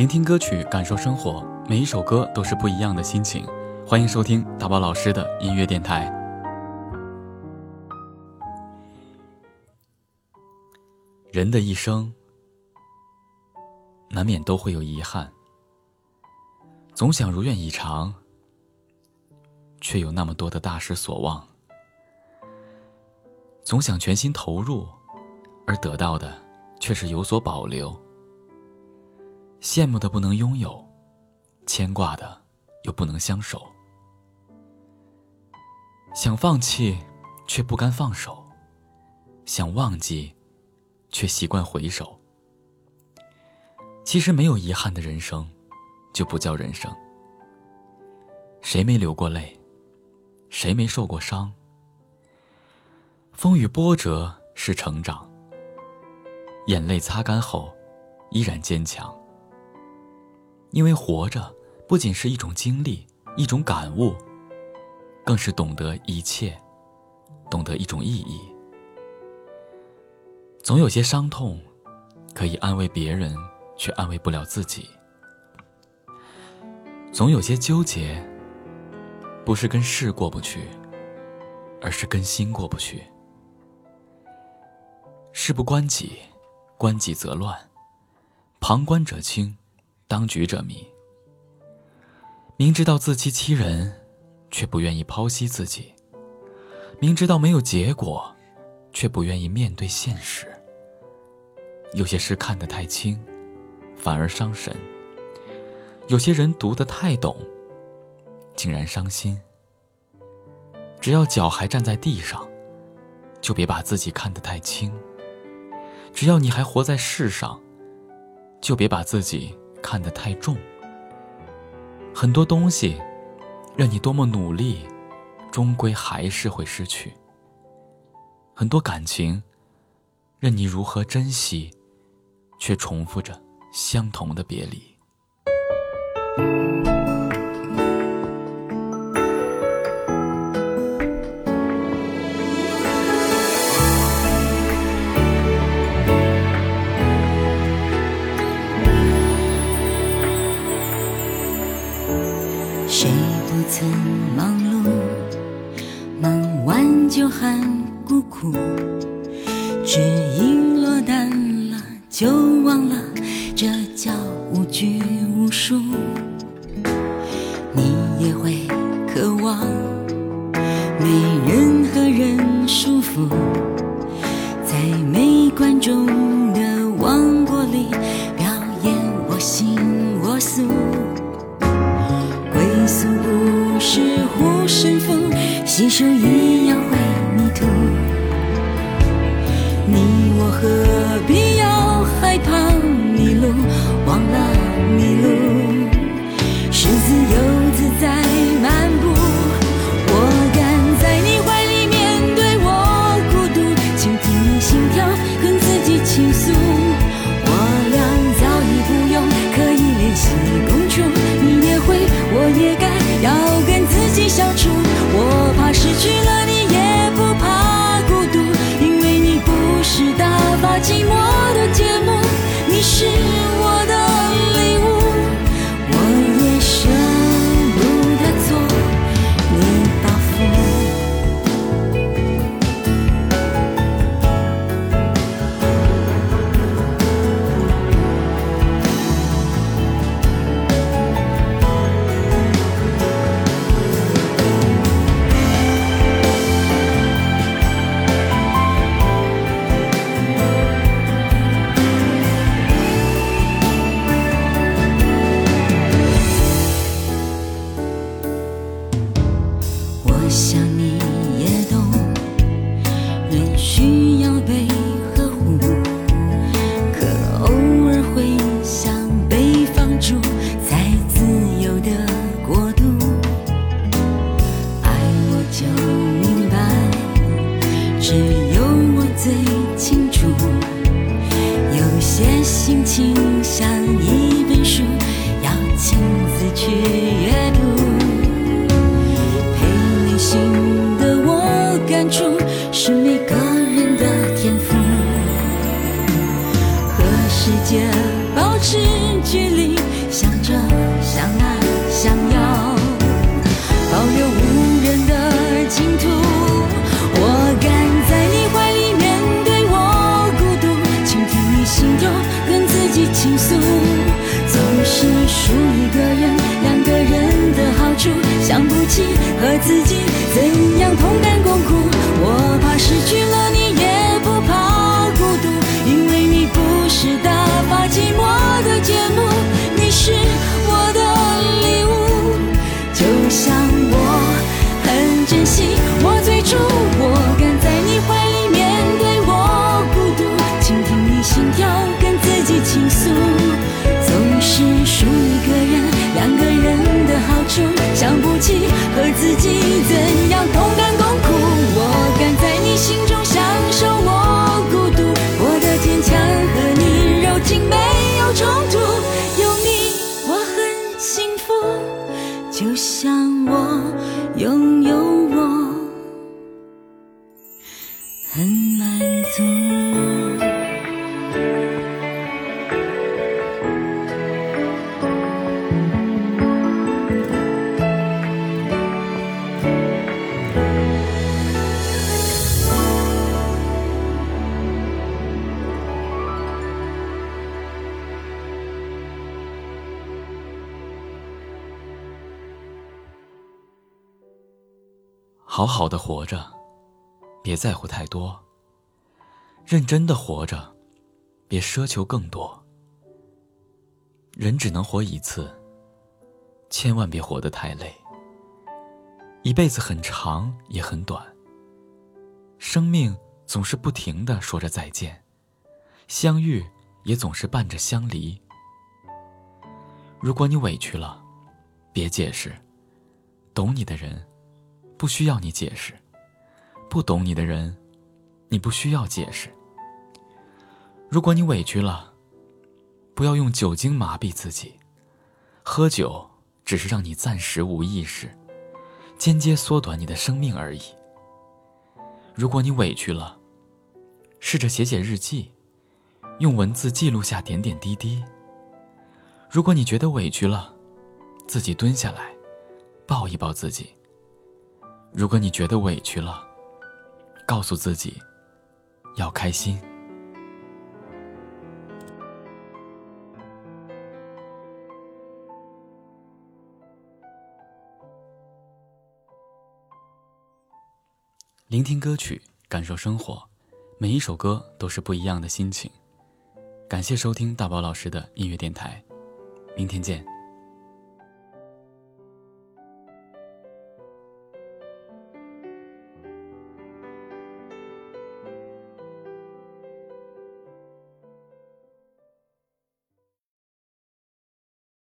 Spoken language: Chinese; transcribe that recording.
聆听歌曲，感受生活，每一首歌都是不一样的心情。欢迎收听大宝老师的音乐电台。人的一生，难免都会有遗憾，总想如愿以偿，却有那么多的大失所望；总想全心投入，而得到的却是有所保留。羡慕的不能拥有，牵挂的又不能相守。想放弃，却不甘放手；想忘记，却习惯回首。其实没有遗憾的人生，就不叫人生。谁没流过泪？谁没受过伤？风雨波折是成长，眼泪擦干后，依然坚强。因为活着不仅是一种经历，一种感悟。更是懂得一切，懂得一种意义。总有些伤痛，可以安慰别人，却安慰不了自己；总有些纠结，不是跟事过不去，而是跟心过不去。事不关己，关己则乱；旁观者清，当局者迷。明知道自欺欺人。却不愿意剖析自己，明知道没有结果，却不愿意面对现实。有些事看得太轻，反而伤神；有些人读得太懂，竟然伤心。只要脚还站在地上，就别把自己看得太轻；只要你还活在世上，就别把自己看得太重。很多东西。任你多么努力，终归还是会失去。很多感情，任你如何珍惜，却重复着相同的别离。忙碌，忙完就喊孤苦，只因落单了就忘了，这叫无拘无束。你也会渴望没任何人束缚，在没观众护身符，洗手一样会迷途。你我何必只有我最清楚，有些心情像一本书，要亲自去阅读。陪你心的我，感触是每个人的天赋。和世界保持距离，想着。好好的活着，别在乎太多。认真的活着，别奢求更多。人只能活一次，千万别活得太累。一辈子很长也很短，生命总是不停的说着再见，相遇也总是伴着相离。如果你委屈了，别解释，懂你的人。不需要你解释，不懂你的人，你不需要解释。如果你委屈了，不要用酒精麻痹自己，喝酒只是让你暂时无意识，间接缩短你的生命而已。如果你委屈了，试着写写日记，用文字记录下点点滴滴。如果你觉得委屈了，自己蹲下来，抱一抱自己。如果你觉得委屈了，告诉自己要开心。聆听歌曲，感受生活，每一首歌都是不一样的心情。感谢收听大宝老师的音乐电台，明天见。